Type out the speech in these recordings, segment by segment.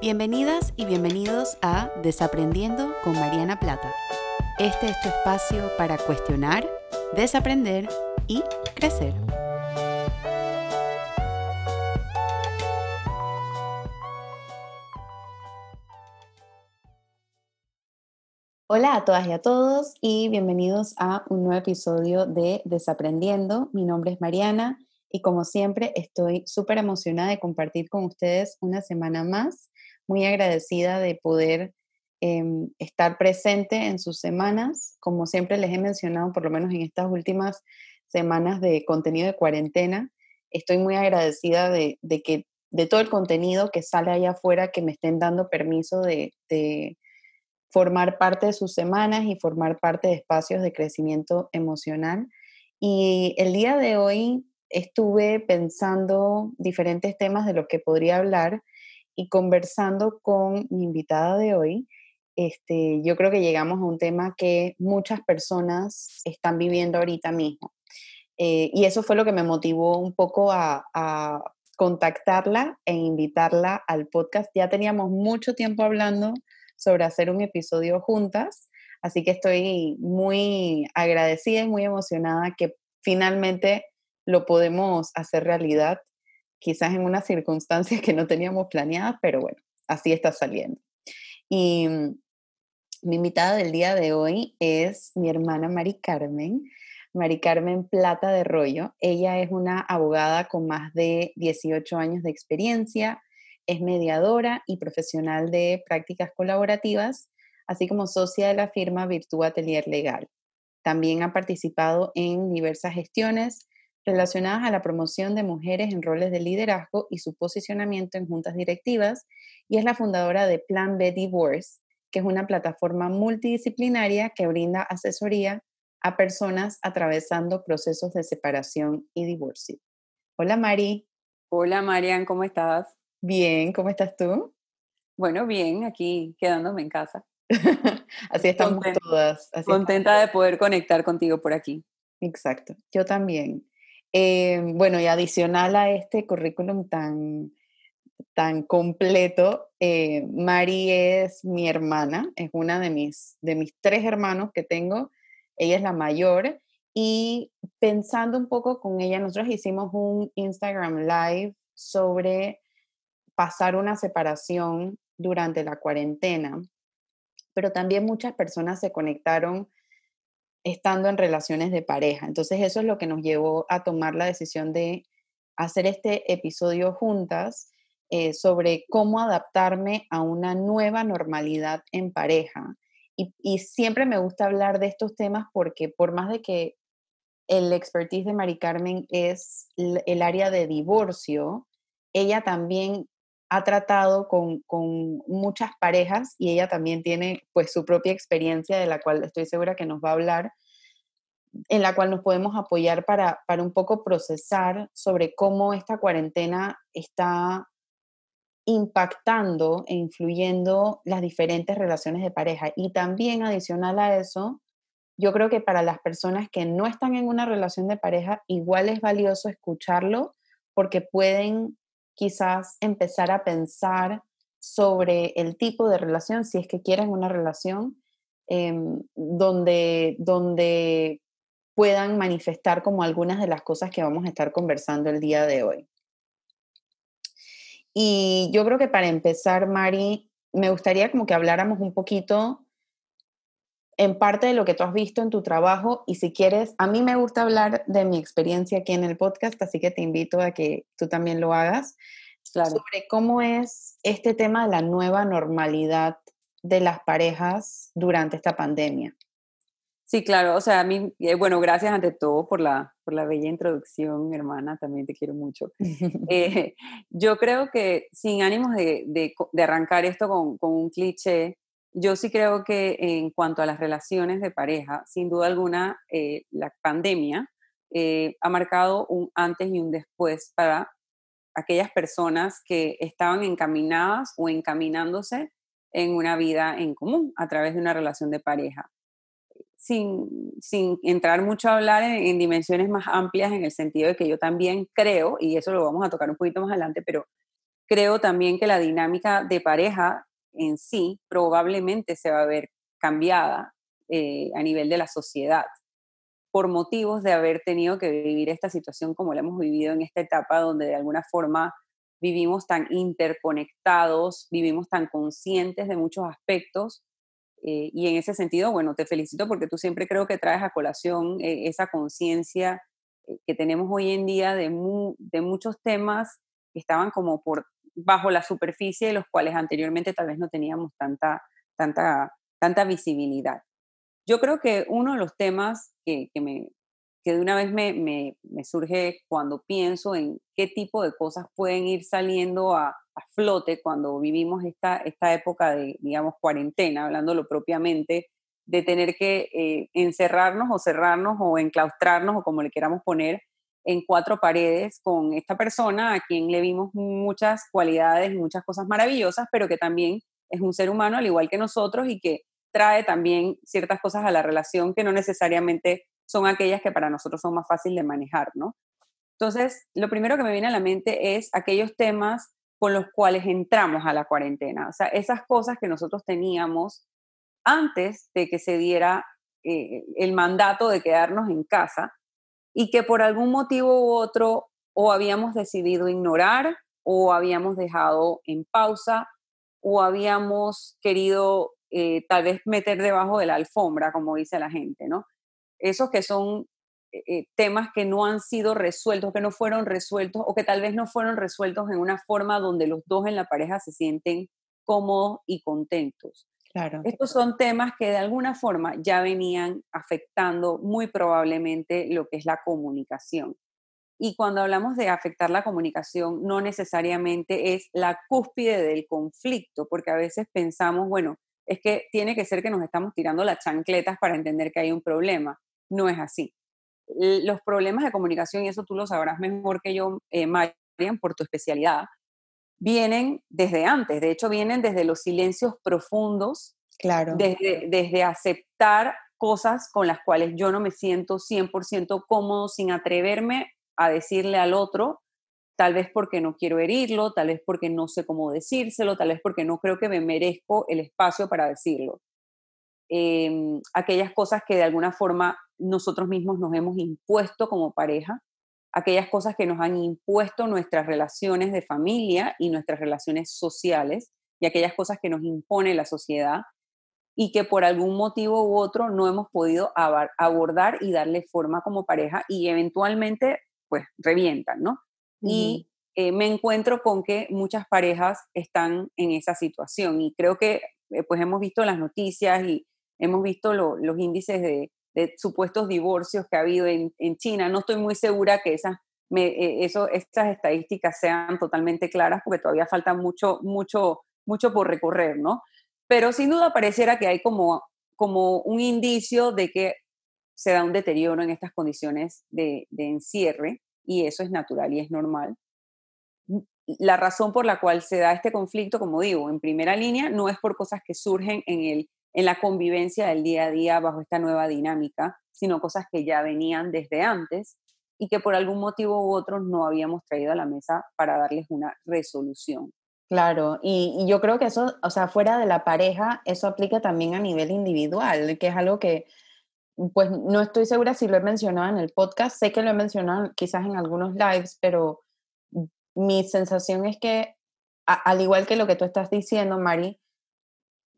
Bienvenidas y bienvenidos a Desaprendiendo con Mariana Plata. Este es tu espacio para cuestionar, desaprender y crecer. Hola a todas y a todos y bienvenidos a un nuevo episodio de Desaprendiendo. Mi nombre es Mariana y como siempre estoy súper emocionada de compartir con ustedes una semana más, muy agradecida de poder em, estar presente en sus semanas. Como siempre les he mencionado, por lo menos en estas últimas semanas de contenido de cuarentena, estoy muy agradecida de, que de todo el contenido que sale allá afuera, que me estén dando permiso de formar parte de sus semanas y formar parte de espacios de crecimiento emocional. Y el día de hoy estuve pensando diferentes temas de los que podría hablar y conversando con mi invitada de hoy, este, yo creo que llegamos a un tema que muchas personas están viviendo ahorita mismo. Eh, y eso fue lo que me motivó un poco a, a contactarla e invitarla al podcast. Ya teníamos mucho tiempo hablando sobre hacer un episodio juntas. Así que estoy muy agradecida y muy emocionada que finalmente lo podemos hacer realidad, quizás en unas circunstancias que no teníamos planeadas, pero bueno, así está saliendo. Y mm, mi invitada del día de hoy es mi hermana Mari Carmen. Mari Carmen Plata de Rollo. Ella es una abogada con más de 18 años de experiencia, es mediadora y profesional de prácticas colaborativas, así como socia de la firma Virtu Atelier Legal. También ha participado en diversas gestiones relacionadas a la promoción de mujeres en roles de liderazgo y su posicionamiento en juntas directivas y es la fundadora de Plan B Divorce, que es una plataforma multidisciplinaria que brinda asesoría a personas atravesando procesos de separación y divorcio. Hola Mari. Hola Marian, ¿cómo estás? Bien, ¿cómo estás tú? Bueno, bien, aquí quedándome en casa. Así estamos todas. contenta de poder conectar contigo por aquí. Exacto, yo también. Eh, bueno, y adicional a este currículum tan, tan completo, eh, Mari es mi hermana, es una de mis, de mis tres hermanos que tengo. Ella es la mayor y pensando un poco con ella, nosotros hicimos un Instagram Live sobre pasar una separación durante la cuarentena, pero también muchas personas se conectaron estando en relaciones de pareja. Entonces eso es lo que nos llevó a tomar la decisión de hacer este episodio juntas eh, sobre cómo adaptarme a una nueva normalidad en pareja. Y, siempre me gusta hablar de estos temas porque por más de que el expertise de Mari Carmen es el área de divorcio, ella también ha tratado con, muchas parejas y ella también tiene pues su propia experiencia de la cual estoy segura que nos va a hablar, en la cual nos podemos apoyar para, para un poco procesar sobre cómo esta cuarentena está impactando e influyendo las diferentes relaciones de pareja. Y también adicional a eso, yo creo que para las personas que no están en una relación de pareja, igual es valioso escucharlo porque pueden quizás empezar a pensar sobre el tipo de relación, si es que quieren una relación em, donde, donde puedan manifestar como algunas de las cosas que vamos a estar conversando el día de hoy. Y yo creo que para empezar, Mari, me gustaría como que habláramos un poquito en parte de lo que tú has visto en tu trabajo y si quieres, a mí me gusta hablar de mi experiencia aquí en el podcast, así que te invito a que tú también lo hagas, sobre cómo es este tema de la nueva normalidad de las parejas durante esta pandemia. Sí, claro, o sea, a mí, eh, bueno, gracias ante todo por la, por la bella introducción, hermana, también te quiero mucho. Eh, yo creo que sin ánimos de, de, arrancar esto con, con, un cliché, yo sí creo que en cuanto a las relaciones de pareja, sin duda alguna, eh, la pandemia eh, ha marcado un antes y un después para aquellas personas que estaban encaminadas o encaminándose en una vida en común a través de una relación de pareja. Sin, sin entrar mucho a hablar en, en, dimensiones más amplias en el sentido de que yo también creo, y eso lo vamos a tocar un poquito más adelante, pero creo también que la dinámica de pareja en sí probablemente se va a ver cambiada eh, a nivel de la sociedad por motivos de haber tenido que vivir esta situación como la hemos vivido en esta etapa donde de alguna forma vivimos tan interconectados, vivimos tan conscientes de muchos aspectos. Eh, y en ese sentido, bueno, te felicito porque tú siempre creo que traes a colación eh, esa conciencia que tenemos hoy en día de, de muchos temas que estaban como por bajo la superficie de los cuales anteriormente tal vez no teníamos tanta, tanta, tanta visibilidad. Yo creo que uno de los temas que, que me, que de una vez me, me, surge cuando pienso en qué tipo de cosas pueden ir saliendo a, a, flote cuando vivimos esta, esta época de, digamos, cuarentena, hablándolo propiamente, de tener que eh, encerrarnos o cerrarnos o enclaustrarnos o como le queramos poner en cuatro paredes con esta persona a quien le vimos muchas cualidades y muchas cosas maravillosas, pero que también es un ser humano al igual que nosotros y que trae también ciertas cosas a la relación que no necesariamente son aquellas que para nosotros son más fáciles de manejar, ¿no? Entonces, lo primero que me viene a la mente es aquellos temas con los cuales entramos a la cuarentena, o sea, esas cosas que nosotros teníamos antes de que se diera eh, el mandato de quedarnos en casa, y que por algún motivo u otro o habíamos decidido ignorar o habíamos dejado en pausa o habíamos querido eh, tal vez meter debajo de la alfombra, como dice la gente, ¿no? Esos que son eh, eh, temas que no han sido resueltos, que no fueron resueltos o que tal vez no fueron resueltos en una forma donde los dos en la pareja se sienten cómodos y contentos. Estos son temas que de alguna forma ya venían afectando muy probablemente lo que es la comunicación. Y cuando hablamos de afectar la comunicación, no necesariamente es la cúspide del conflicto, porque a veces pensamos, bueno, es que tiene que ser que nos estamos tirando las chancletas para entender que hay un problema. No es así. Los problemas de comunicación, y eso tú lo sabrás mejor que yo, eh, Marian, por tu especialidad, vienen desde antes, de hecho vienen desde los silencios profundos, claro. desde, desde aceptar cosas con las cuales yo no me siento 100% cómodo sin atreverme a decirle al otro, tal vez porque no quiero herirlo, tal vez porque no sé cómo decírselo, tal vez porque no creo que me merezco el espacio para decirlo. Em, aquellas cosas que de alguna forma nosotros mismos nos hemos impuesto como pareja, aquellas cosas que nos han impuesto nuestras relaciones de familia y nuestras relaciones sociales y aquellas cosas que nos impone la sociedad y que por algún motivo u otro no hemos podido abordar y darle forma como pareja y eventualmente pues revientan, ¿no? Y eh, me encuentro con que muchas parejas están en esa situación y creo que eh, pues hemos visto las noticias y hemos visto los índices de, de supuestos divorcios que ha habido en, en China. No estoy muy segura que esas, me, eh, eso, estas estadísticas sean totalmente claras porque todavía falta mucho, mucho, mucho por recorrer, ¿no? Pero sin duda pareciera que hay como, como un indicio de que se da un deterioro en estas condiciones de, de encierre y eso es natural y es normal. La razón por la cual se da este conflicto, como digo, en primera línea, no es por cosas que surgen en el en la convivencia del día a día bajo esta nueva dinámica, sino cosas que ya venían desde antes y que por algún motivo u otro no habíamos traído a la mesa para darles una resolución. Claro, y, yo creo que eso, o sea, fuera de la pareja, eso aplica también a nivel individual, que es algo que, pues no estoy segura si lo he mencionado en el podcast, sé que lo he mencionado quizás en algunos lives, pero mi sensación es que, al igual que lo que tú estás diciendo, Mari,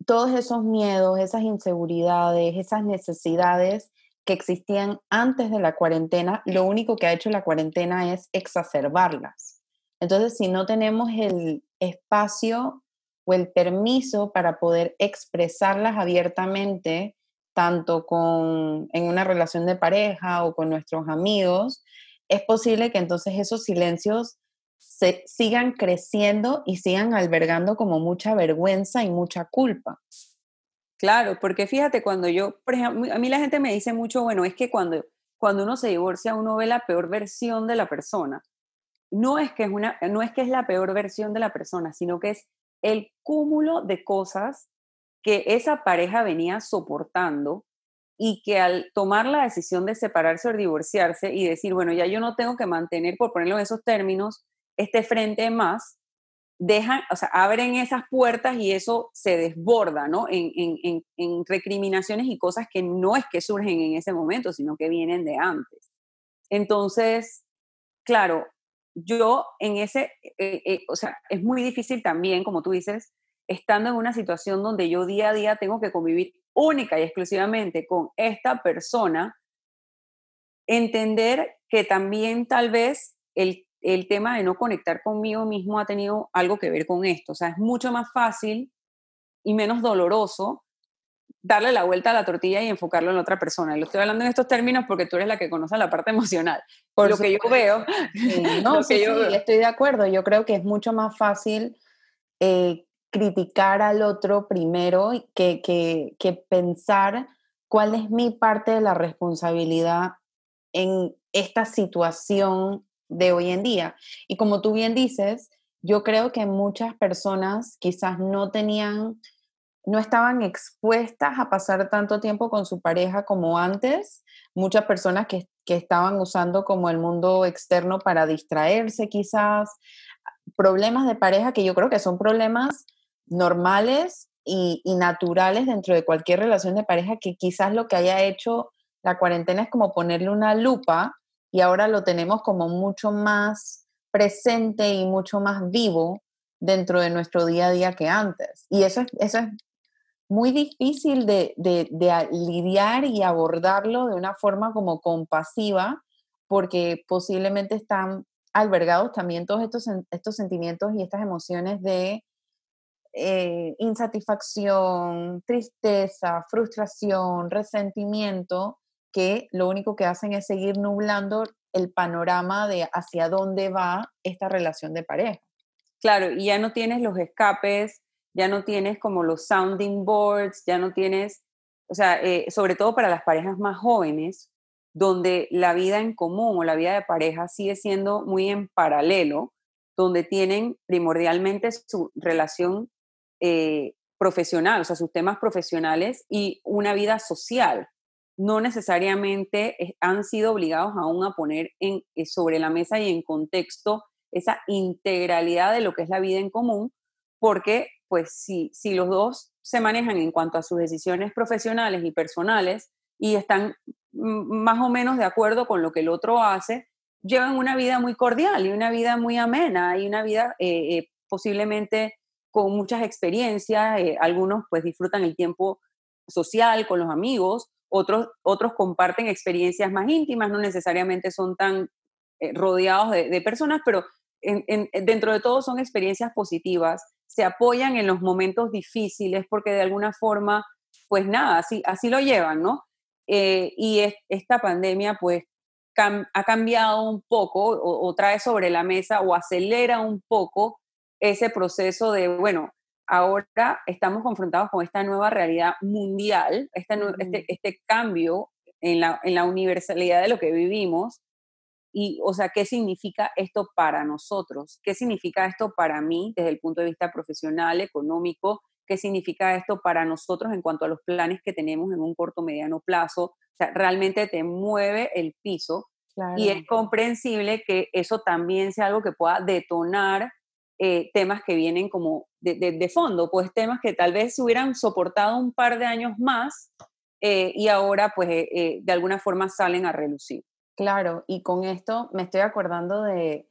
todos esos miedos, esas inseguridades, esas necesidades que existían antes de la cuarentena, lo único que ha hecho la cuarentena es exacerbarlas. Entonces, si no tenemos el espacio o el permiso para poder expresarlas abiertamente, tanto con, en una relación de pareja o con nuestros amigos, es posible que entonces esos silencios se sigan creciendo y sigan albergando como mucha vergüenza y mucha culpa. Claro, porque fíjate, cuando yo, a mí la gente me dice mucho, bueno, es que cuando, cuando uno se divorcia, uno ve la peor versión de la persona. No es, que es una, no es que es la peor versión de la persona, sino que es el cúmulo de cosas que esa pareja venía soportando y que al tomar la decisión de separarse o divorciarse y decir, bueno, ya yo no tengo que mantener, por ponerlo en esos términos, este frente más, dejan, o sea, abren esas puertas y eso se desborda, ¿no? En, en, en, recriminaciones y cosas que no es que surgen en ese momento, sino que vienen de antes. Entonces, claro, yo en ese, eh, eh, o sea, es muy difícil también, como tú dices, estando en una situación donde yo día a día tengo que convivir única y exclusivamente con esta persona, entender que también tal vez el el tema de no conectar conmigo mismo ha tenido algo que ver con esto. O sea, es mucho más fácil y menos doloroso darle la vuelta a la tortilla y enfocarlo en otra persona. Lo estoy hablando en estos términos porque tú eres la que conoce la parte emocional. Por lo que yo veo. no, sí, estoy de acuerdo. Yo creo que es mucho más fácil eh, criticar al otro primero que, que, que pensar cuál es mi parte de la responsabilidad en esta situación de hoy en día. Y como tú bien dices, yo creo que muchas personas quizás no tenían, no estaban expuestas a pasar tanto tiempo con su pareja como antes. Muchas personas que, estaban usando como el mundo externo para distraerse quizás. Problemas de pareja que yo creo que son problemas normales y, y naturales dentro de cualquier relación de pareja que quizás lo que haya hecho la cuarentena es como ponerle una lupa y ahora lo tenemos como mucho más presente y mucho más vivo dentro de nuestro día a día que antes. Y eso es, eso es muy difícil de, de, lidiar y abordarlo de una forma como compasiva, porque posiblemente están albergados también todos estos, estos sentimientos y estas emociones de eh, insatisfacción, tristeza, frustración, resentimiento, que lo único que hacen es seguir nublando el panorama de hacia dónde va esta relación de pareja. Claro, y ya no tienes los escapes, ya no tienes como los sounding boards, ya no tienes, o sea, eh, sobre todo para las parejas más jóvenes, donde la vida en común o la vida de pareja sigue siendo muy en paralelo, donde tienen primordialmente su relación eh, profesional, o sea, sus temas profesionales y una vida social no necesariamente han sido obligados aún a poner en, eh, sobre la mesa y en contexto esa integralidad de lo que es la vida en común, porque pues si, si los dos se manejan en cuanto a sus decisiones profesionales y personales y están más o menos de acuerdo con lo que el otro hace, llevan una vida muy cordial y una vida muy amena y una vida eh, eh, posiblemente con muchas experiencias, algunos pues disfrutan el tiempo social con los amigos, otros, otros comparten experiencias más íntimas, no necesariamente son tan eh, rodeados de, personas, pero dentro de todo son experiencias positivas, se apoyan en los momentos difíciles porque de alguna forma, pues nada, así, así lo llevan, ¿no? Eh, y esta pandemia pues ha cambiado un poco o, trae sobre la mesa o acelera un poco ese proceso de, bueno, ahora estamos confrontados con esta nueva realidad mundial, este, este, cambio en la, en la universalidad de lo que vivimos. Y, o sea, ¿qué significa esto para nosotros? ¿Qué significa esto para mí desde el punto de vista profesional, económico? ¿Qué significa esto para nosotros en cuanto a los planes que tenemos en un corto, mediano plazo? O sea, realmente te mueve el piso y es comprensible que eso también sea algo que pueda detonar eh, temas que vienen como de, fondo, pues temas que tal vez se hubieran soportado un par de años más eh, y ahora pues eh, de alguna forma salen a relucir. Claro, y con esto me estoy acordando de,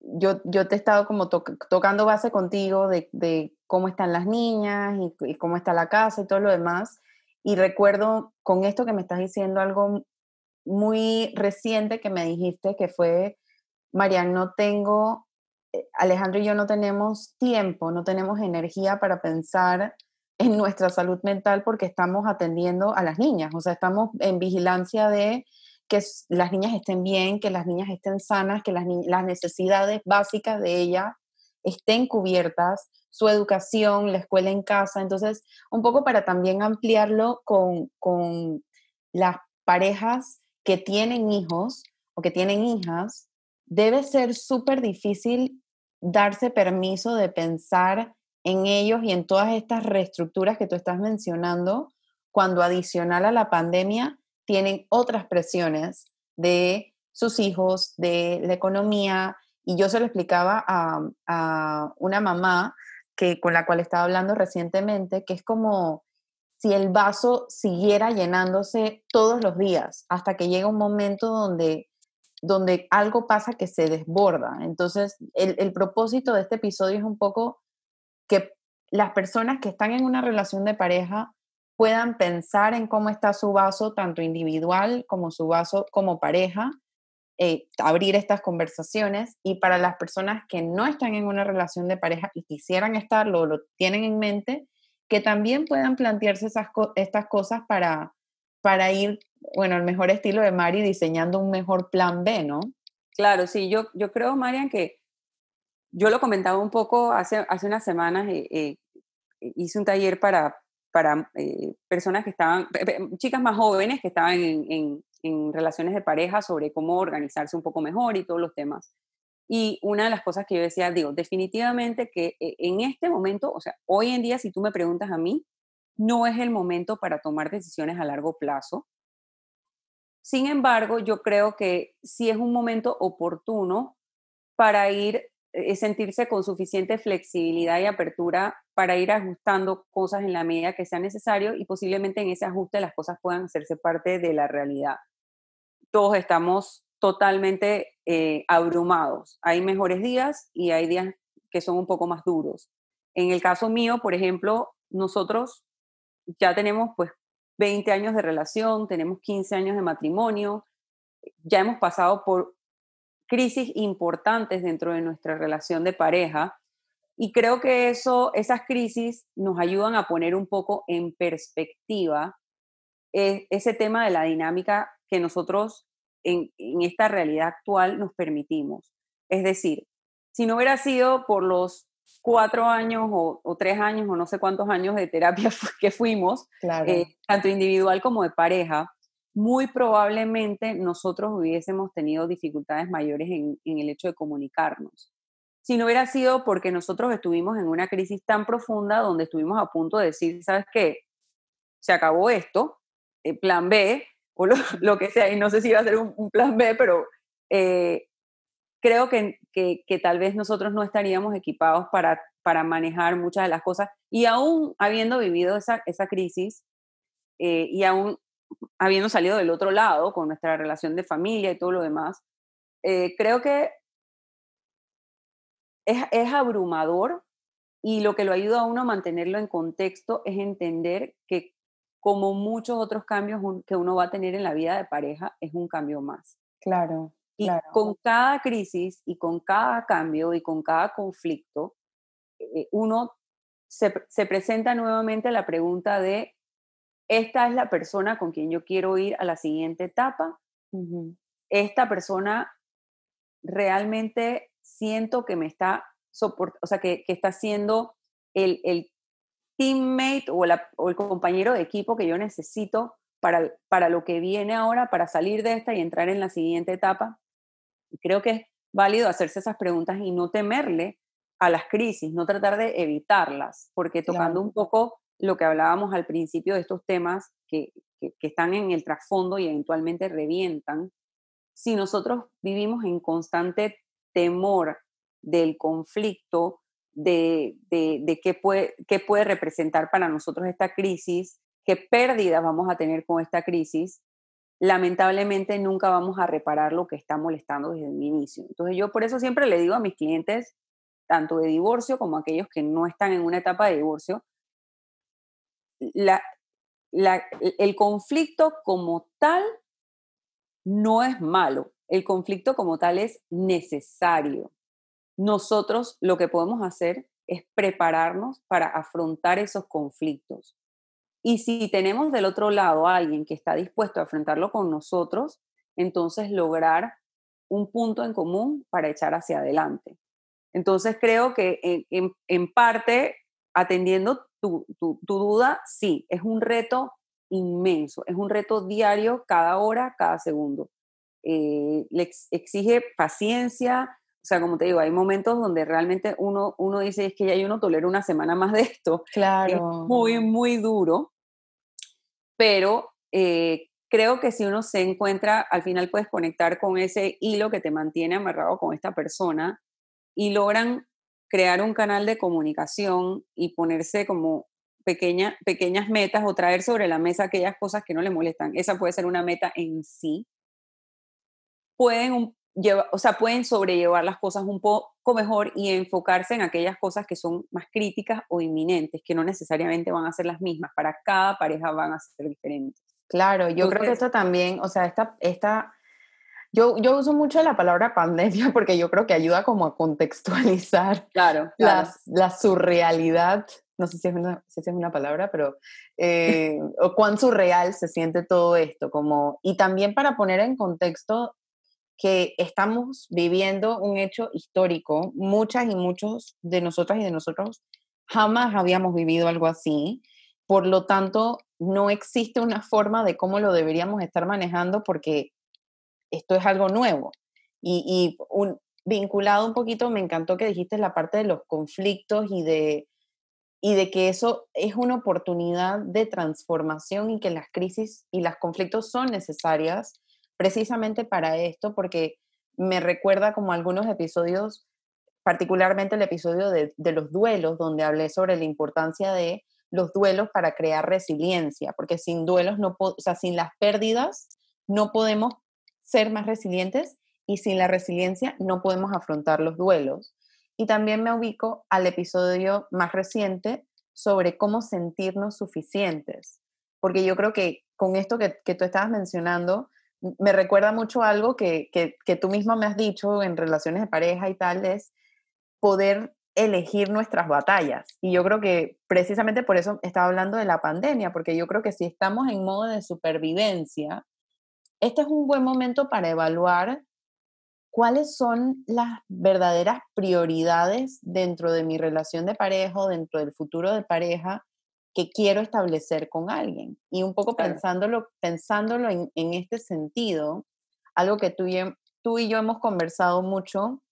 yo, yo te he estado como tocando base contigo de, cómo están las niñas y, cómo está la casa y todo lo demás. Y recuerdo con esto que me estás diciendo algo muy reciente que me dijiste que fue, Marian, no tengo eh, Alejandro y yo no tenemos tiempo, no tenemos energía para pensar en nuestra salud mental porque estamos atendiendo a las niñas, o sea, estamos en vigilancia de que las niñas estén bien, que las niñas estén sanas, que las, las necesidades básicas de ellas estén cubiertas, su educación, la escuela en casa. Entonces, un poco para también ampliarlo con, con las parejas que tienen hijos o que tienen hijas, debe ser súper difícil darse permiso de pensar en ellos y en todas estas reestructuras que tú estás mencionando, cuando adicional a la pandemia tienen otras presiones de sus hijos, de la economía, Y yo se lo explicaba a, a una mamá que, con la cual estaba hablando recientemente, que es como si el vaso siguiera llenándose todos los días hasta que llega un momento donde, donde algo pasa que se desborda. Entonces, el, el propósito de este episodio es un poco que las personas que están en una relación de pareja puedan pensar en cómo está su vaso, tanto individual como su vaso como pareja, eh, abrir estas conversaciones y para las personas que no están en una relación de pareja y quisieran estarlo, lo tienen en mente, que también puedan plantearse esas estas cosas para, para ir, bueno, el mejor estilo de Mari, diseñando un mejor plan B, ¿no? Claro, sí, yo, yo creo, Marian, que yo lo comentaba un poco hace, hace unas semanas, eh, eh, hice un taller para, para eh, personas que estaban, chicas más jóvenes que estaban en, en, relaciones de pareja sobre cómo organizarse un poco mejor y todos los temas. Y una de las cosas que yo decía, digo, definitivamente que eh, en este momento, o sea, hoy en día, si tú me preguntas a mí, no es el momento para tomar decisiones a largo plazo. Sin embargo, yo creo que sí es un momento oportuno para ir eh, sentirse con suficiente flexibilidad y apertura para ir ajustando cosas en la medida que sea necesario y posiblemente en ese ajuste las cosas puedan hacerse parte de la realidad. Todos estamos totalmente eh, abrumados. Hay mejores días y hay días que son un poco más duros. En el caso mío, por ejemplo, nosotros ya tenemos pues 20 años de relación, tenemos 15 años de matrimonio, ya hemos pasado por crisis importantes dentro de nuestra relación de pareja. Y creo que eso, esas crisis nos ayudan a poner un poco en perspectiva eh, ese tema de la dinámica que nosotros en, esta realidad actual nos permitimos. Es decir, si no hubiera sido por los cuatro años o, tres años o no sé cuántos años de terapia que fuimos, eh, tanto individual como de pareja, muy probablemente nosotros hubiésemos tenido dificultades mayores en, el hecho de comunicarnos. Si no hubiera sido porque nosotros estuvimos en una crisis tan profunda donde estuvimos a punto de decir, ¿sabes qué? Se acabó esto, eh, plan B, o lo, que sea, y no sé si iba a ser un, plan B, pero eh, creo que, tal vez nosotros no estaríamos equipados para, para manejar muchas de las cosas, y aún habiendo vivido esa, crisis, eh, y aún habiendo salido del otro lado con nuestra relación de familia y todo lo demás, eh, creo que es, es, abrumador y lo que lo ayuda a uno a mantenerlo en contexto es entender que como muchos otros cambios que uno va a tener en la vida de pareja, es un cambio más. Claro. Y con cada crisis y con cada cambio y con cada conflicto, eh, uno se, se presenta nuevamente la pregunta de esta es la persona con quien yo quiero ir a la siguiente etapa. Esta persona realmente siento que me está soportando, o sea, que, está siendo el, el teammate o, el compañero de equipo que yo necesito para, para lo que viene ahora, para salir de esta y entrar en la siguiente etapa. Creo que es válido hacerse esas preguntas y no temerle a las crisis, no tratar de evitarlas, porque tocando un poco lo que hablábamos al principio de estos temas que, están en el trasfondo y eventualmente revientan, si nosotros vivimos en constante temor del conflicto, de, qué, puede, qué puede representar para nosotros esta crisis, qué pérdidas vamos a tener con esta crisis, lamentablemente nunca vamos a reparar lo que está molestando desde el inicio. Entonces yo por eso siempre le digo a mis clientes, tanto de divorcio como aquellos que no están en una etapa de divorcio, el conflicto como tal no es malo, el conflicto como tal es necesario. Nosotros lo que podemos hacer es prepararnos para afrontar esos conflictos. Y si tenemos del otro lado a alguien que está dispuesto a afrontarlo con nosotros, entonces lograr un punto en común para echar hacia adelante. Entonces creo que en, en parte, atendiendo tu, duda, sí, es un reto inmenso, es un reto diario, cada hora, cada segundo. Eh, le exige paciencia, o sea, como te digo, hay momentos donde realmente uno, uno dice, es que ya yo no tolero una semana más de esto. Claro. Es muy, muy duro, pero eh, creo que si uno se encuentra, al final puedes conectar con ese hilo que te mantiene amarrado con esta persona y logran crear un canal de comunicación y ponerse como pequeña, pequeñas metas o traer sobre la mesa aquellas cosas que no le molestan. Esa puede ser una meta en sí. Pueden, llevar, o sea, pueden sobrellevar las cosas un poco mejor y enfocarse en aquellas cosas que son más críticas o inminentes, que no necesariamente van a ser las mismas. Para cada pareja van a ser diferentes. Claro, yo creo que esto también, o sea, esta, esta yo, yo uso mucho la palabra pandemia porque yo creo que ayuda como a contextualizar claro, La, la, surrealidad, no sé si es una, si es una palabra, pero eh, o cuán surreal se siente todo esto, como, y también para poner en contexto que estamos viviendo un hecho histórico, muchas y muchos de nosotras y de nosotros jamás habíamos vivido algo así, por lo tanto, no existe una forma de cómo lo deberíamos estar manejando porque esto es algo nuevo. Y, un, vinculado un poquito, me encantó que dijiste la parte de los conflictos y de, y de que eso es una oportunidad de transformación y que las crisis y los conflictos son necesarias precisamente para esto, porque me recuerda como algunos episodios, particularmente el episodio de, los duelos, donde hablé sobre la importancia de los duelos para crear resiliencia, porque sin duelos, o sea, sin las pérdidas, no podemos ser más resilientes y sin la resiliencia no podemos afrontar los duelos. Y también me ubico al episodio más reciente sobre cómo sentirnos suficientes, porque yo creo que con esto que, que tú estabas mencionando, me recuerda mucho algo que, que, tú misma me has dicho en relaciones de pareja y tal, es poder elegir nuestras batallas. Y yo creo que precisamente por eso estaba hablando de la pandemia, porque yo creo que si estamos en modo de supervivencia, este es un buen momento para evaluar cuáles son las verdaderas prioridades dentro de mi relación de pareja dentro del futuro de pareja que quiero establecer con alguien. Y un poco pensándolo, pensándolo en, este sentido, algo que tú y, tú y yo hemos conversado mucho,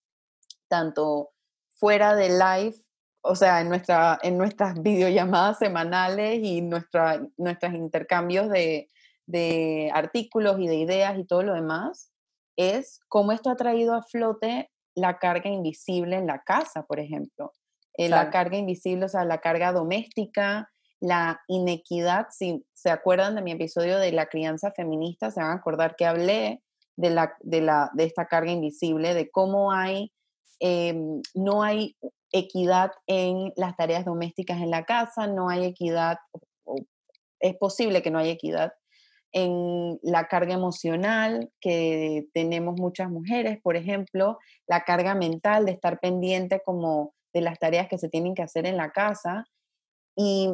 tanto fuera de live, o sea, en, nuestra, en nuestras videollamadas semanales y nuestra, nuestros intercambios de, de artículos y de ideas y todo lo demás, es cómo esto ha traído a flote la carga invisible en la casa, por ejemplo. Eh, la carga invisible, o sea, la carga doméstica, la inequidad. Si se acuerdan de mi episodio de la crianza feminista, se van a acordar que hablé de, la, de, la, de esta carga invisible, de cómo hay Em, no hay equidad en las tareas domésticas en la casa, no hay equidad, es posible que no haya equidad en la carga emocional que tenemos muchas mujeres, por ejemplo, la carga mental de estar pendiente como de las tareas que se tienen que hacer en la casa. Y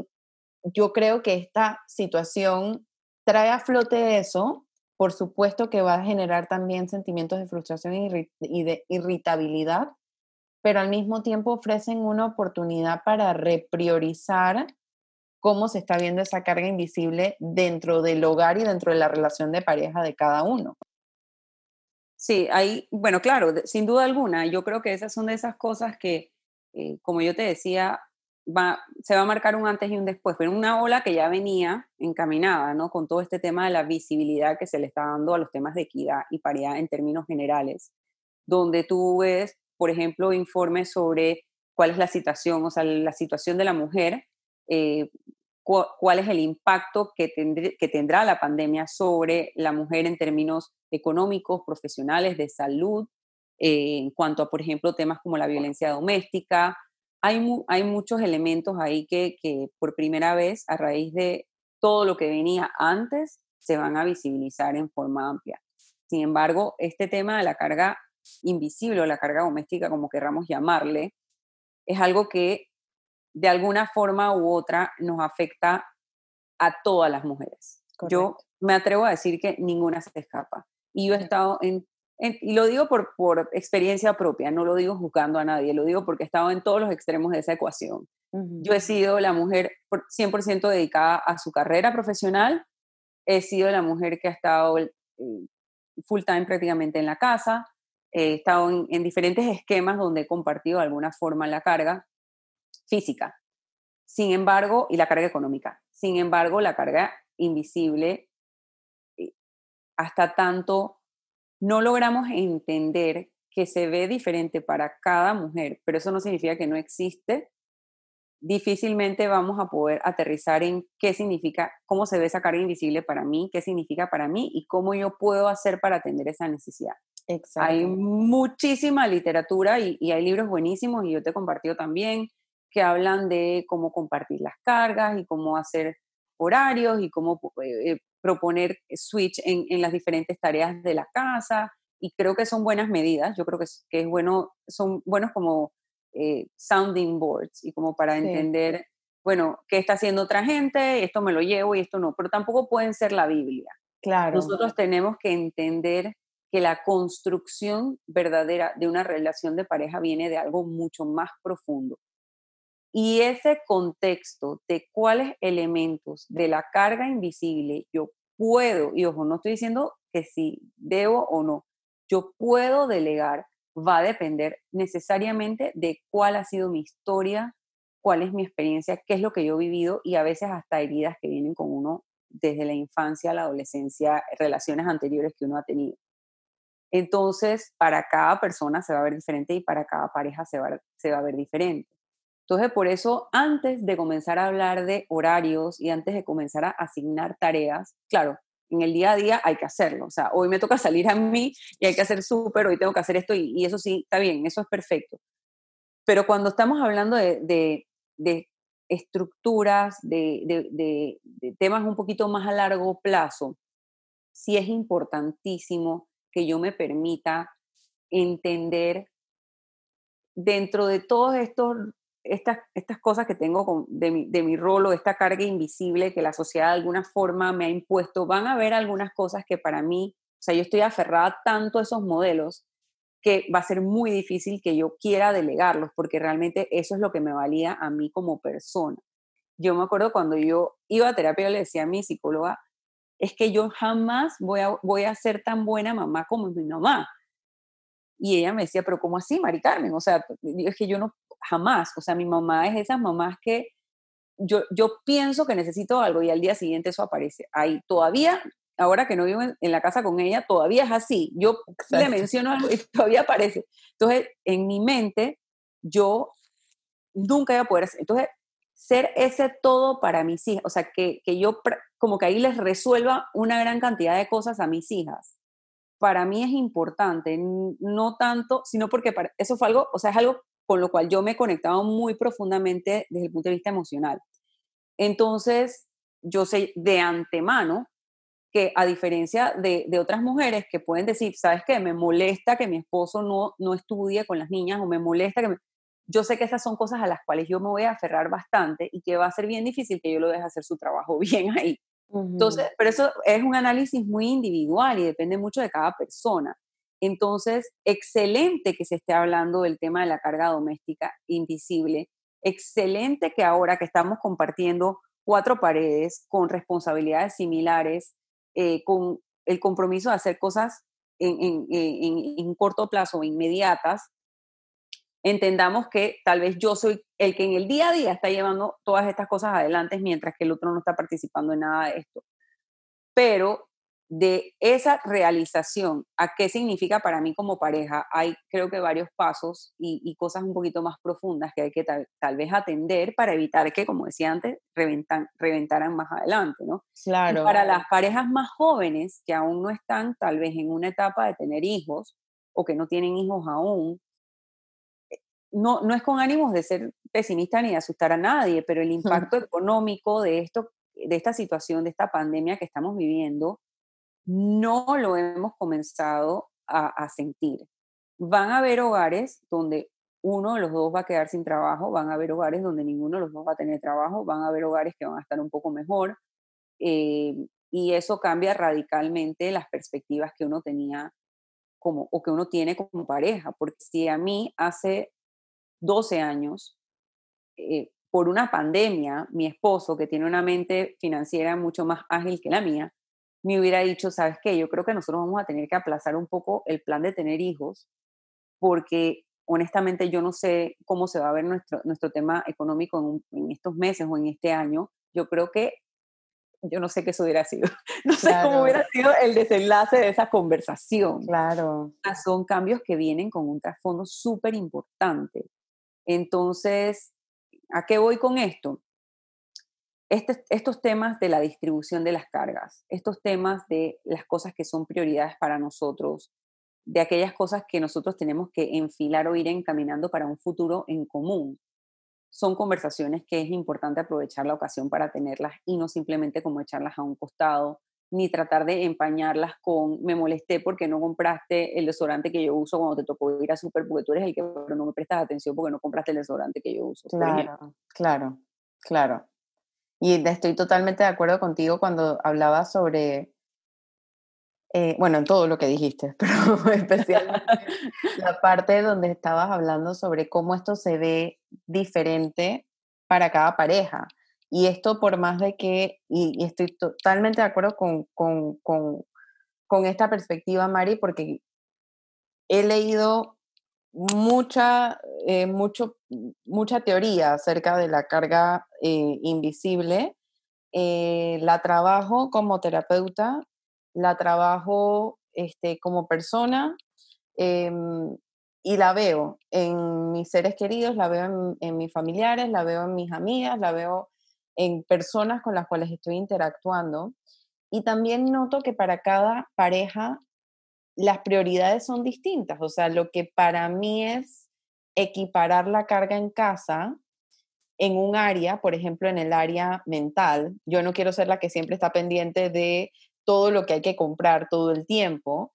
yo creo que esta situación trae a flote eso, por supuesto que va a generar también sentimientos de frustración y de irritabilidad, pero al mismo tiempo ofrecen una oportunidad para repriorizar cómo se está viendo esa carga invisible dentro del hogar y dentro de la relación de pareja de cada uno. Sí, hay, bueno, claro, sin duda alguna, yo creo que esas son de esas cosas que, eh, como yo te decía, va, se va a marcar un antes y un después, pero una ola que ya venía encaminada, ¿no? Con todo este tema de la visibilidad que se le está dando a los temas de equidad y paridad en términos generales, donde tú ves, por ejemplo, informes sobre cuál es la situación, o sea, la situación de la mujer, eh, cuál es el impacto que, tendrá la pandemia sobre la mujer en términos económicos, profesionales, de salud, eh, en cuanto a, por ejemplo, temas como la violencia doméstica, hay, muchos elementos ahí que, por primera vez, a raíz de todo lo que venía antes, se van a visibilizar en forma amplia. Sin embargo, este tema de la carga invisible o la carga doméstica, como querramos llamarle, es algo que de alguna forma u otra nos afecta a todas las mujeres. Yo me atrevo a decir que ninguna se escapa. Y yo he estado en y lo digo por, por experiencia propia, no lo digo juzgando a nadie, lo digo porque he estado en todos los extremos de esa ecuación. Yo he sido la mujer 100% dedicada a su carrera profesional, he sido la mujer que ha estado eh, full time prácticamente en la casa, he estado en, en, diferentes esquemas donde he compartido de alguna forma la carga física, sin embargo, y la carga económica. Sin embargo, la carga invisible hasta tanto no logramos entender que se ve diferente para cada mujer, pero eso no significa que no existe, difícilmente vamos a poder aterrizar en qué significa, cómo se ve esa carga invisible para mí, qué significa para mí y cómo yo puedo hacer para atender esa necesidad. Hay muchísima literatura y, hay libros buenísimos y yo te he compartido también que hablan de cómo compartir las cargas y cómo hacer horarios y cómo eh, eh, proponer switch en, en, las diferentes tareas de la casa y creo que son buenas medidas, yo creo que es, que es bueno, son buenos como eh, sounding boards y como para entender, bueno, qué está haciendo otra gente, esto me lo llevo y esto no, pero tampoco pueden ser la Biblia. Claro. Nosotros tenemos que entender que la construcción verdadera de una relación de pareja viene de algo mucho más profundo. Y ese contexto de cuáles elementos de la carga invisible yo puedo, y ojo, no estoy diciendo que si debo o no, yo puedo delegar, va a depender necesariamente de cuál ha sido mi historia, cuál es mi experiencia, qué es lo que yo he vivido y a veces hasta heridas que vienen con uno desde la infancia, la adolescencia, relaciones anteriores que uno ha tenido. Entonces, para cada persona se va a ver diferente y para cada pareja se va, se va a ver diferente. Entonces, por eso, antes de comenzar a hablar de horarios y antes de comenzar a asignar tareas, claro, en el día a día hay que hacerlo. O sea, hoy me toca salir a mí y hay que hacer súper, hoy tengo que hacer esto y, eso sí, está bien, eso es perfecto. Pero cuando estamos hablando de, estructuras, de, de, temas un poquito más a largo plazo, sí es importantísimo que yo me permita entender dentro de todos estos estas, estas cosas que tengo de, mi, de mi rol o esta carga invisible que la sociedad de alguna forma me ha impuesto, van a haber algunas cosas que para mí, o sea, yo estoy aferrada tanto a esos modelos que va a ser muy difícil que yo quiera delegarlos, porque realmente eso es lo que me valía a mí como persona. Yo me acuerdo cuando yo iba a terapia, le decía a mi psicóloga, es que yo jamás voy a, voy a ser tan buena mamá como mi mamá. Y ella me decía, pero ¿cómo así, Mari? O sea, es que yo no, jamás. O sea, mi mamá es esas mamás que yo, yo pienso que necesito algo y al día siguiente eso aparece. Ahí todavía, ahora que no vivo en, la casa con ella, todavía es así. Yo le menciono algo y todavía aparece. Entonces, en mi mente, yo nunca iba a poder hacer. Entonces, ser ese todo para mis hijas, o sea, que, que yo como que ahí les resuelva una gran cantidad de cosas a mis hijas para mí es importante, no tanto, sino porque para, eso fue algo, o sea, es algo con lo cual yo me he conectado muy profundamente desde el punto de vista emocional. Entonces, yo sé de antemano que a diferencia de, otras mujeres que pueden decir, ¿sabes qué? Me molesta que mi esposo no, no estudie con las niñas o me molesta que Yo sé que esas son cosas a las cuales yo me voy a aferrar bastante y que va a ser bien difícil que yo lo deje hacer su trabajo bien ahí. Entonces, pero eso es un análisis muy individual y depende mucho de cada persona. Entonces, excelente que se esté hablando del tema de la carga doméstica invisible. Excelente que ahora que estamos compartiendo cuatro paredes con responsabilidades similares, eh, con el compromiso de hacer cosas en, en, corto plazo, inmediatas, entendamos que tal vez yo soy el que en el día a día está llevando todas estas cosas adelante, mientras que el otro no está participando en nada de esto. Pero de esa realización a qué significa para mí como pareja, hay creo que varios pasos y, cosas un poquito más profundas que hay que tal, vez atender para evitar que, como decía antes, reventan, reventaran más adelante, ¿no? Claro. para las parejas más jóvenes que aún no están tal vez en una etapa de tener hijos o que no tienen hijos aún, eh, no, no es con ánimos de ser pesimista ni de asustar a nadie, pero el impacto económico de esto, de esta situación, de esta pandemia que estamos viviendo, no lo hemos comenzado a, sentir. Van a haber hogares donde uno de los dos va a quedar sin trabajo, van a haber hogares donde ninguno de los dos va a tener trabajo, van a haber hogares que van a estar un poco mejor, eh, y eso cambia radicalmente las perspectivas que uno tenía como, o que uno tiene como pareja, porque si a mí hace 12 años, eh, por una pandemia, mi esposo, que tiene una mente financiera mucho más ágil que la mía, me hubiera dicho, ¿sabes qué? Yo creo que nosotros vamos a tener que aplazar un poco el plan de tener hijos, porque honestamente yo no sé cómo se va a ver nuestro, nuestro tema económico en, estos meses o en este año. Yo creo que yo no sé qué eso hubiera sido. No sé cómo hubiera sido el desenlace de esa conversación. Claro. Son cambios que vienen con un trasfondo súper importante. Entonces, ¿a qué voy con esto? Este, estos temas de la distribución de las cargas, estos temas de las cosas que son prioridades para nosotros, de aquellas cosas que nosotros tenemos que enfilar o ir encaminando para un futuro en común. Son conversaciones que es importante aprovechar la ocasión para tenerlas y no simplemente como echarlas a un costado, ni tratar de empañarlas con me molesté porque no compraste el desodorante que yo uso cuando te tocó ir a super porque tú eres el que pero no me prestas atención porque no compraste el desodorante que yo uso. Claro, claro, claro. Y estoy totalmente de acuerdo contigo cuando hablaba sobre eh, bueno, en todo lo que dijiste, pero especialmente la parte donde estabas hablando sobre cómo esto se ve diferente para cada pareja. Y esto por más de que, y, estoy totalmente de acuerdo con, con, con, con, esta perspectiva, Mari, porque he leído mucha, eh, mucho, mucha teoría acerca de la carga eh, invisible. la trabajo como terapeuta la trabajo este, como persona em, y la veo en mis seres queridos, la veo en, mis familiares, la veo en mis amigas, la veo en personas con las cuales estoy interactuando. Y también noto que para cada pareja las prioridades son distintas. O sea, lo que para mí es equiparar la carga en casa, en un área, por ejemplo, en el área mental, yo no quiero ser la que siempre está pendiente de todo lo que hay que comprar todo el tiempo.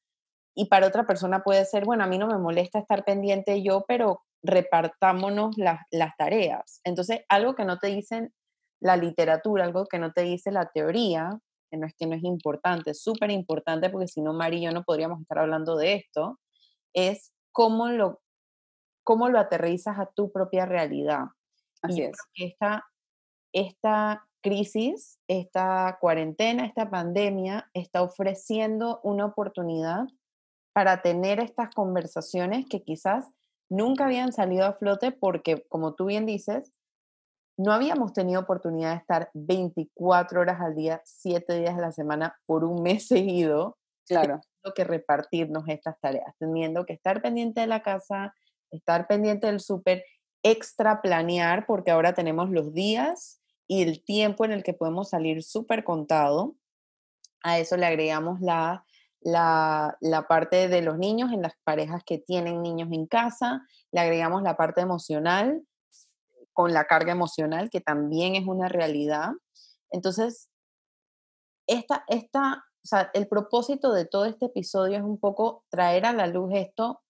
Y para otra persona puede ser, bueno, a mí no me molesta estar pendiente yo, pero repartámonos las, tareas. Entonces, algo que no te dicen la literatura, algo que no te dice la teoría, que no es que no es importante, es súper importante porque si no, Mari y yo no podríamos estar hablando de esto, es cómo lo, cómo lo aterrizas a tu propia realidad. Así es. Esta, esta crisis, esta cuarentena, esta pandemia está ofreciendo una oportunidad para tener estas conversaciones que quizás nunca habían salido a flote porque, como tú bien dices, no habíamos tenido oportunidad de estar 24 horas al día, 7 días a la semana por un mes seguido. Claro. Teniendo que repartirnos estas tareas, teniendo que estar pendiente de la casa, estar pendiente del súper, extra planear, porque ahora tenemos los días y el tiempo en el que podemos salir súper contado. A eso le agregamos la, la, la, parte de los niños en las parejas que tienen niños en casa, le agregamos la parte emocional con la carga emocional, que también es una realidad. Entonces, esta, esta, o sea, el propósito de todo este episodio es un poco traer a la luz esto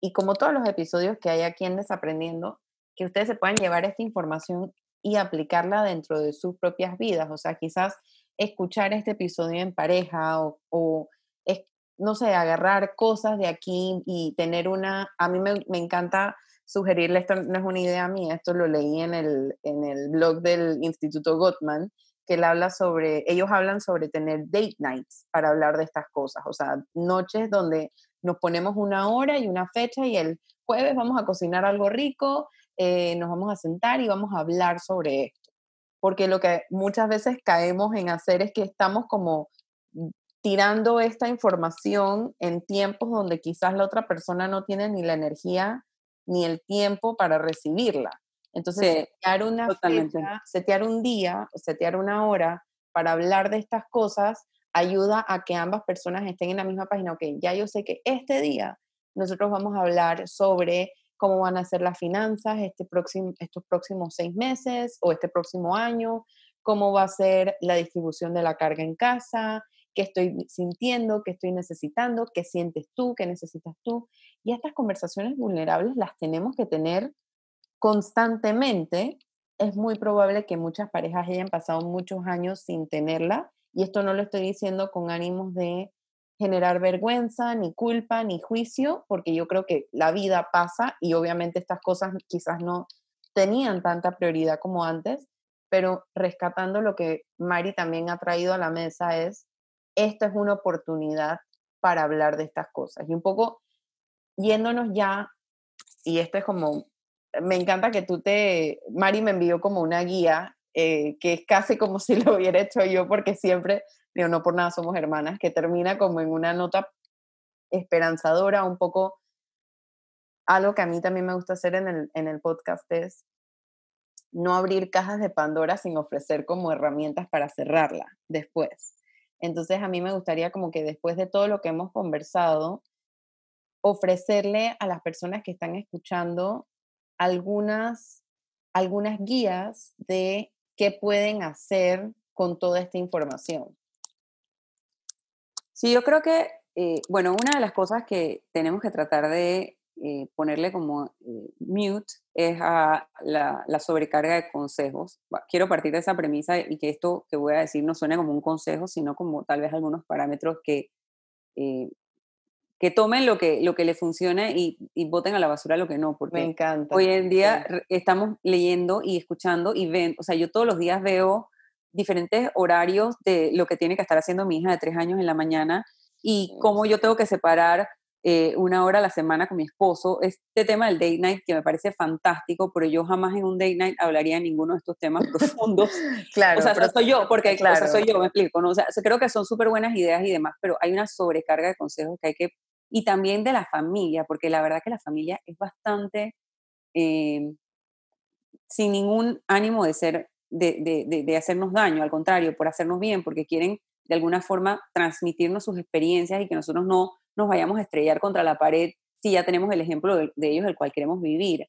y como todos los episodios que hay aquí en Desaprendiendo, que ustedes se puedan llevar esta información y aplicarla dentro de sus propias vidas. O sea, quizás escuchar este episodio en pareja o, no sé, agarrar cosas de aquí y tener una, a mí me, encanta sugerirle, esto no es una idea mía, esto lo leí en el, en el blog del Instituto Gottman, que él habla sobre, ellos hablan sobre tener date nights para hablar de estas cosas, o sea, noches donde nos ponemos una hora y una fecha y el jueves vamos a cocinar algo rico eh, nos vamos a sentar y vamos a hablar sobre esto. Porque lo que muchas veces caemos en hacer es que estamos como tirando esta información en tiempos donde quizás la otra persona no tiene ni la energía ni el tiempo para recibirla. Entonces, setear una fecha, setear un día, setear una hora para hablar de estas cosas ayuda a que ambas personas estén en la misma página. Ok, ya yo sé que este día nosotros vamos a hablar sobre cómo van a ser las finanzas este próximo, estos próximos seis meses o este próximo año, cómo va a ser la distribución de la carga en casa, qué estoy sintiendo, qué estoy necesitando, qué sientes tú, qué necesitas tú. Y estas conversaciones vulnerables las tenemos que tener constantemente. Es muy probable que muchas parejas hayan pasado muchos años sin tenerla. Y esto no lo estoy diciendo con ánimos de generar vergüenza, ni culpa, ni juicio, porque yo creo que la vida pasa y obviamente estas cosas quizás no tenían tanta prioridad como antes, pero rescatando lo que Mari también ha traído a la mesa es, esta es una oportunidad para hablar de estas cosas. Y un poco yéndonos ya, y esto es como, me encanta que tú te, Mari me envió como una guía eh, que es casi como si lo hubiera hecho yo, porque siempre, digo, no por nada somos hermanas, que termina como en una nota esperanzadora, un poco algo que a mí también me gusta hacer en el, en el podcast es no abrir cajas de Pandora sin ofrecer como herramientas para cerrarla después. Entonces a mí me gustaría como que después de todo lo que hemos conversado, ofrecerle a las personas que están escuchando algunas, algunas guías de qué pueden hacer con toda esta información. Sí, yo creo que, eh, bueno, una de las cosas que tenemos que tratar de eh, ponerle como eh, mute es a la, sobrecarga de consejos. Quiero partir de esa premisa y que esto que voy a decir no suene como un consejo, sino como tal vez algunos parámetros que, eh, que tomen lo que, lo que le funcione y, y voten a la basura lo que no. Porque Me encanta. Hoy en día estamos leyendo y escuchando y ven, o sea, yo todos los días veo diferentes horarios de lo que tiene que estar haciendo mi hija de tres años en la mañana y cómo yo tengo que separar eh, una hora a la semana con mi esposo. Este tema del date night que me parece fantástico, pero yo jamás en un date night hablaría de ninguno de estos temas profundos. claro. O sea, pero, soy yo, porque claro. soy yo, me explico. ¿no? O sea, creo que son súper buenas ideas y demás, pero hay una sobrecarga de consejos que hay que... Y también de la familia, porque la verdad que la familia es bastante... Eh, sin ningún ánimo de ser, de, de, de, hacernos daño, al contrario, por hacernos bien, porque quieren de alguna forma transmitirnos sus experiencias y que nosotros no nos vayamos a estrellar contra la pared si ya tenemos el ejemplo de, ellos el cual queremos vivir.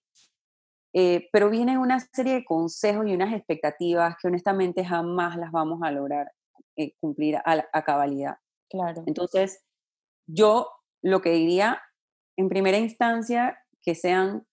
Eh, pero viene una serie de consejos y unas expectativas que honestamente jamás las vamos a lograr eh, cumplir a, a, cabalidad. Claro. Entonces, yo lo que diría en primera instancia, que sean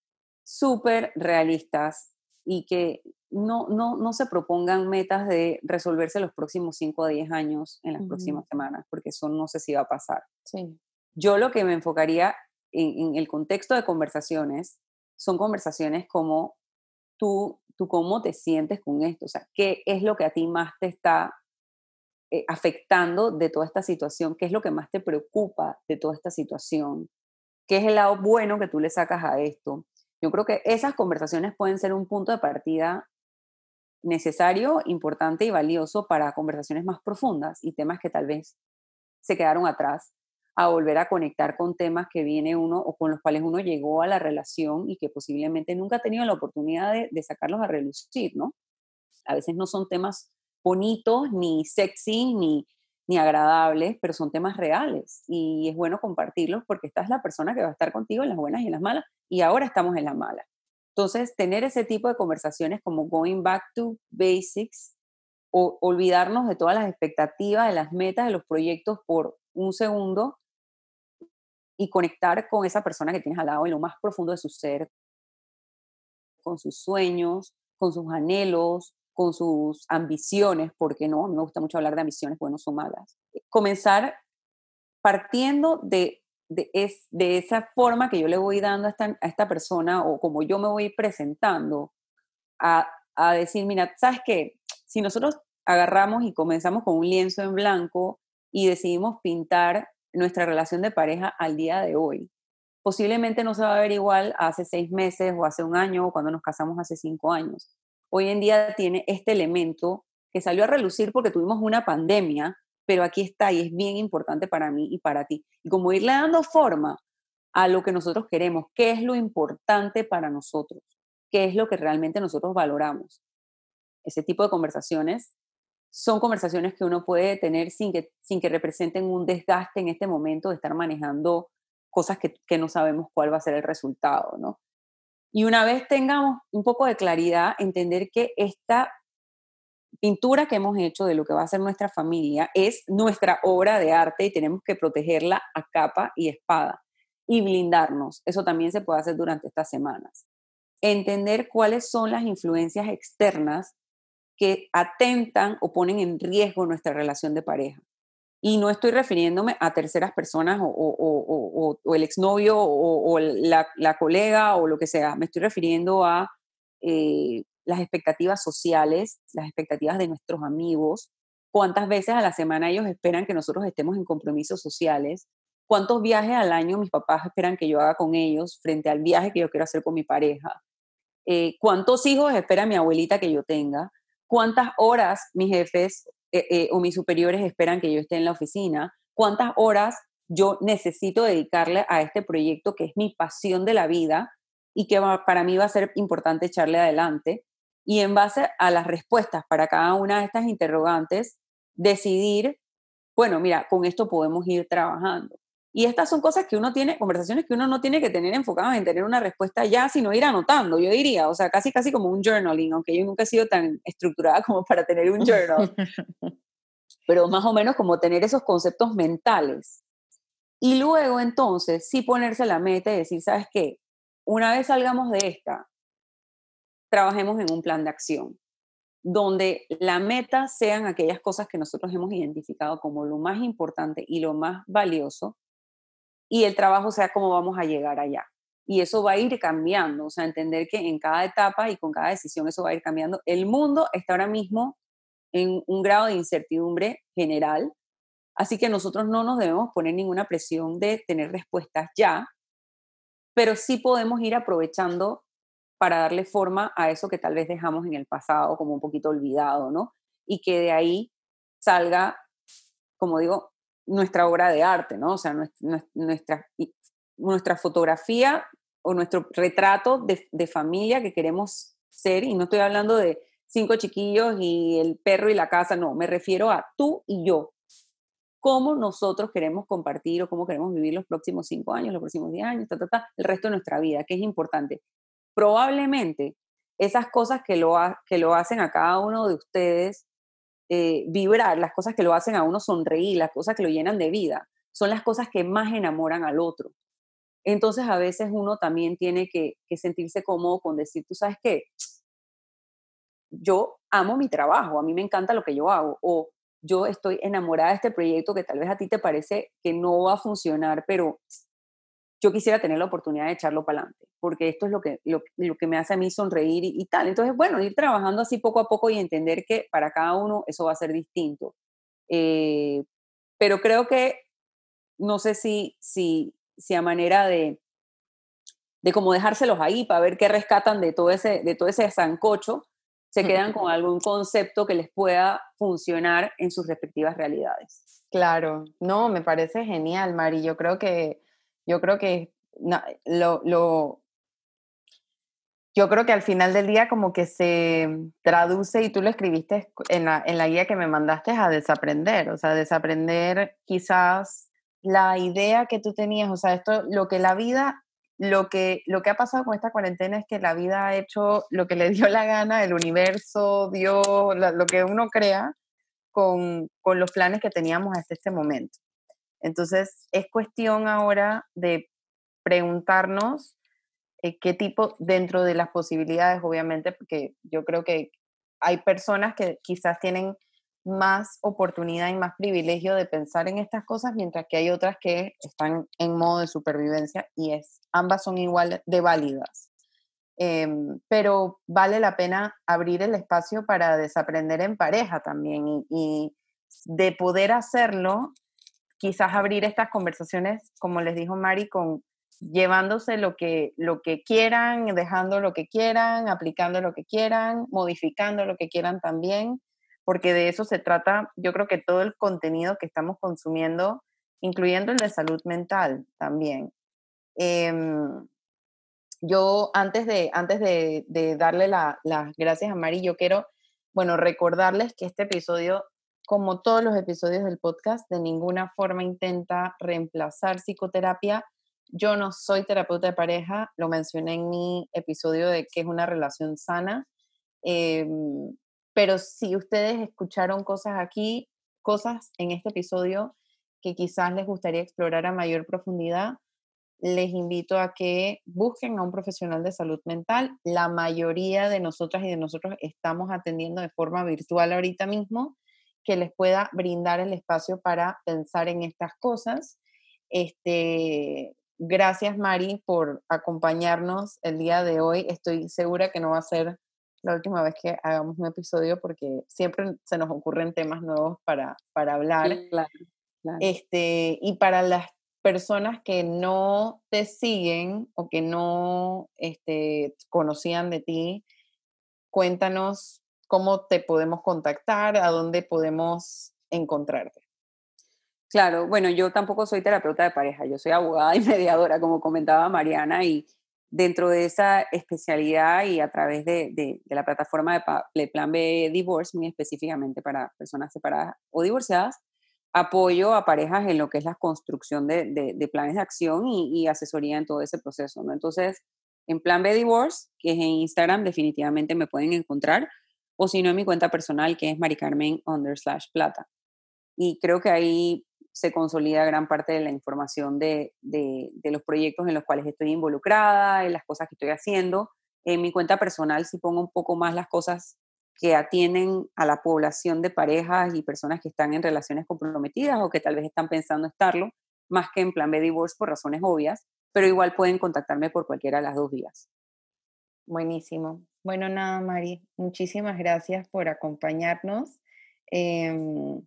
súper realistas y que no, no, no, se propongan metas de resolverse los próximos 5 a 10 años en las próximas semanas, porque eso no sé si va a pasar. Sí. Yo lo que me enfocaría en, el contexto de conversaciones son conversaciones como tú, tú cómo te sientes con esto, o sea, qué es lo que a ti más te está eh, afectando de toda esta situación, qué es lo que más te preocupa de toda esta situación, qué es el lado bueno que tú le sacas a esto. Yo creo que esas conversaciones pueden ser un punto de partida necesario, importante y valioso para conversaciones más profundas y temas que tal vez se quedaron atrás a volver a conectar con temas que viene uno o con los cuales uno llegó a la relación y que posiblemente nunca ha tenido la oportunidad de, sacarlos a relucir, ¿no? A veces no son temas bonitos, ni sexy, ni, ni agradables, pero son temas reales y es bueno compartirlos porque esta es la persona que va a estar contigo en las buenas y en las malas y ahora estamos en las malas. Entonces, tener ese tipo de conversaciones como going back to basics o olvidarnos de todas las expectativas, de las metas, de los proyectos por un segundo y conectar con esa persona que tienes al lado en lo más profundo de su ser, con sus sueños, con sus anhelos, con sus ambiciones, porque no, me gusta mucho hablar de ambiciones, buenas o malas. Comenzar partiendo de, de, es, de esa forma que yo le voy dando a esta, a esta persona o como yo me voy presentando, a, a decir, mira, ¿sabes qué? Si nosotros agarramos y comenzamos con un lienzo en blanco y decidimos pintar nuestra relación de pareja al día de hoy. Posiblemente no se va a ver igual hace seis meses o hace un año o cuando nos casamos hace cinco años. Hoy en día tiene este elemento que salió a relucir porque tuvimos una pandemia, pero aquí está y es bien importante para mí y para ti. Y como irle dando forma a lo que nosotros queremos, qué es lo importante para nosotros, qué es lo que realmente nosotros valoramos. Ese tipo de conversaciones son conversaciones que uno puede tener sin que, sin que representen un desgaste en este momento de estar manejando cosas que, que no sabemos cuál va a ser el resultado, ¿no? Y una vez tengamos un poco de claridad, entender que esta pintura que hemos hecho de lo que va a ser nuestra familia es nuestra obra de arte y tenemos que protegerla a capa y espada y blindarnos. Eso también se puede hacer durante estas semanas. Entender cuáles son las influencias externas que atentan o ponen en riesgo nuestra relación de pareja. Y no estoy refiriéndome a terceras personas o, el exnovio o, la, colega o lo que sea. Me estoy refiriendo a eh, las expectativas sociales, las expectativas de nuestros amigos. ¿Cuántas veces a la semana ellos esperan que nosotros estemos en compromisos sociales? ¿Cuántos viajes al año mis papás esperan que yo haga con ellos frente al viaje que yo quiero hacer con mi pareja? Eh, ¿Cuántos hijos espera mi abuelita que yo tenga? Cuántas horas mis jefes eh, eh, o mis superiores esperan que yo esté en la oficina, cuántas horas yo necesito dedicarle a este proyecto que es mi pasión de la vida y que para mí va a ser importante echarle adelante. Y en base a las respuestas para cada una de estas interrogantes, decidir, bueno, mira, con esto podemos ir trabajando. Y estas son cosas que uno tiene, conversaciones que uno no tiene que tener enfocadas en tener una respuesta ya, sino ir anotando, yo diría, o sea, casi casi como un journaling, aunque yo nunca he sido tan estructurada como para tener un journal, pero más o menos como tener esos conceptos mentales. Y luego entonces sí ponerse la meta y decir, ¿sabes qué? Una vez salgamos de esta, trabajemos en un plan de acción donde la meta sean aquellas cosas que nosotros hemos identificado como lo más importante y lo más valioso y el trabajo sea cómo vamos a llegar allá. Y eso va a ir cambiando, o sea, entender que en cada etapa y con cada decisión eso va a ir cambiando. El mundo está ahora mismo en un grado de incertidumbre general, así que nosotros no nos debemos poner ninguna presión de tener respuestas ya, pero sí podemos ir aprovechando para darle forma a eso que tal vez dejamos en el pasado como un poquito olvidado, ¿no? Y que de ahí salga, como digo, nuestra obra de arte, ¿no? O sea, nuestra, nuestra fotografía o nuestro retrato de, de, familia que queremos ser, y no estoy hablando de cinco chiquillos y el perro y la casa, no, me refiero a tú y yo. Cómo nosotros queremos compartir o cómo queremos vivir los próximos cinco años, los próximos diez años, el resto de nuestra vida, que es importante. Probablemente esas cosas que lo, que lo hacen a cada uno de ustedes eh, vibrar, las cosas que lo hacen a uno sonreír, las cosas que lo llenan de vida, son las cosas que más enamoran al otro. Entonces a veces uno también tiene que, sentirse cómodo con decir, tú sabes qué, yo amo mi trabajo, a mí me encanta lo que yo hago, o yo estoy enamorada de este proyecto que tal vez a ti te parece que no va a funcionar, pero yo quisiera tener la oportunidad de echarlo para adelante, porque esto es lo que, lo, que me hace a mí sonreír y, tal. Entonces, bueno, ir trabajando así poco a poco y entender que para cada uno eso va a ser distinto. Eh, pero creo que, no sé si, si, si a manera de, de como dejárselos ahí para ver qué rescatan de todo ese, de todo ese zancocho, se quedan con algún concepto que les pueda funcionar en sus respectivas realidades. Claro, no, me parece genial, Mari. Yo creo que yo creo que lo, lo, yo creo que al final del día como que se traduce, y tú lo escribiste en la, en la guía que me mandaste, a desaprender, o sea, desaprender quizás la idea que tú tenías, o sea, esto, lo que la vida, lo que, lo que ha pasado con esta cuarentena es que la vida ha hecho lo que le dio la gana, el universo, Dios, lo que uno crea con, con los planes que teníamos hasta este momento. Entonces, es cuestión ahora de preguntarnos eh, qué tipo, dentro de las posibilidades, obviamente, porque yo creo que hay personas que quizás tienen más oportunidad y más privilegio de pensar en estas cosas, mientras que hay otras que están en modo de supervivencia y es, ambas son igual de válidas. Em, pero vale la pena abrir el espacio para desaprender en pareja también y, y de poder hacerlo quizás abrir estas conversaciones, como les dijo Mari, con llevándose lo que, lo que quieran, dejando lo que quieran, aplicando lo que quieran, modificando lo que quieran también, porque de eso se trata, yo creo que todo el contenido que estamos consumiendo, incluyendo el de salud mental también. Em, yo antes de, antes de, darle las gracias a Mari, yo quiero, bueno, recordarles que este episodio como todos los episodios del podcast, de ninguna forma intenta reemplazar psicoterapia. Yo no soy terapeuta de pareja, lo mencioné en mi episodio de que es una relación sana, em, pero si ustedes escucharon cosas aquí, cosas en este episodio que quizás les gustaría explorar a mayor profundidad, les invito a que busquen a un profesional de salud mental. La mayoría de nosotras y de nosotros estamos atendiendo de forma virtual ahorita mismo que les pueda brindar el espacio para pensar en estas cosas. Este, gracias Mari por acompañarnos el día de hoy. Estoy segura que no va a ser la última vez que hagamos un episodio porque siempre se nos ocurren temas nuevos para, para hablar. Este, y para las personas que no te siguen o que no este, conocían de ti, cuéntanos cómo te podemos contactar, a dónde podemos encontrarte. Claro, bueno, yo tampoco soy terapeuta de pareja, yo soy abogada y mediadora, como comentaba Mariana, y dentro de esa especialidad y a través de, la plataforma de, Plan B Divorce, muy específicamente para personas separadas o divorciadas, apoyo a parejas en lo que es la construcción de, planes de acción y, asesoría en todo ese proceso, ¿no? Entonces, en Plan B Divorce, que es en Instagram, definitivamente me pueden encontrar, o si no en mi cuenta personal, que es maricarmen under slash plata. Y creo que ahí se consolida gran parte de la información de, de, los proyectos en los cuales estoy involucrada, en las cosas que estoy haciendo. En mi cuenta personal sí pongo un poco más las cosas que atienden a la población de parejas y personas que están en relaciones comprometidas o que tal vez están pensando estarlo, más que en plan B divorce por razones obvias, pero igual pueden contactarme por cualquiera de las dos vías. Buenísimo. Bueno, nada, Mari, muchísimas gracias por acompañarnos. Em,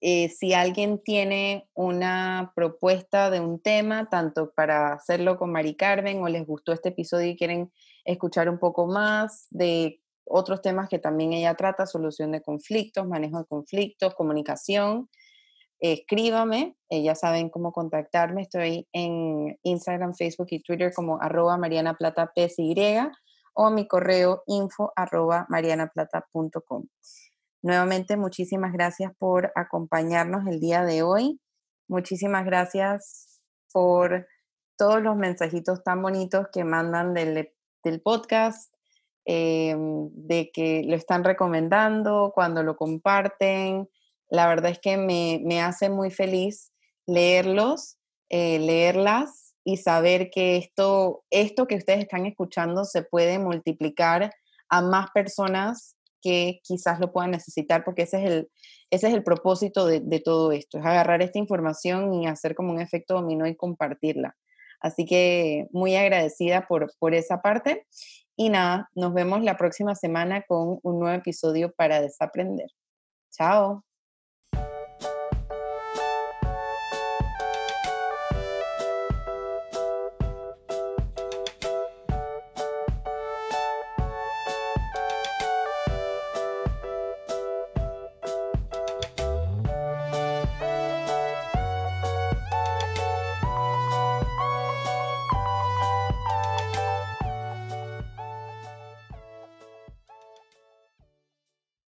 eh, si alguien tiene una propuesta de un tema, tanto para hacerlo con Mari Carmen o les gustó este episodio y quieren escuchar un poco más de otros temas que también ella trata, solución de conflictos, manejo de conflictos, comunicación, escríbame, eh, ya saben cómo contactarme, estoy en Instagram, Facebook y Twitter como arroba marianaplata.psy o mi correo info arroba marianaplata.com. Nuevamente, muchísimas gracias por acompañarnos el día de hoy. Muchísimas gracias por todos los mensajitos tan bonitos que mandan del, del podcast, Em, de que lo están recomendando, cuando lo comparten. La verdad es que me, hace muy feliz leerlos, eh, leerlas y saber que esto, esto que ustedes están escuchando se puede multiplicar a más personas que quizás lo puedan necesitar, porque ese es el, ese es el propósito de, todo esto, es agarrar esta información y hacer como un efecto dominó y compartirla. Así que muy agradecida por, por esa parte. Y nada, nos vemos la próxima semana con un nuevo episodio para desaprender. Chao.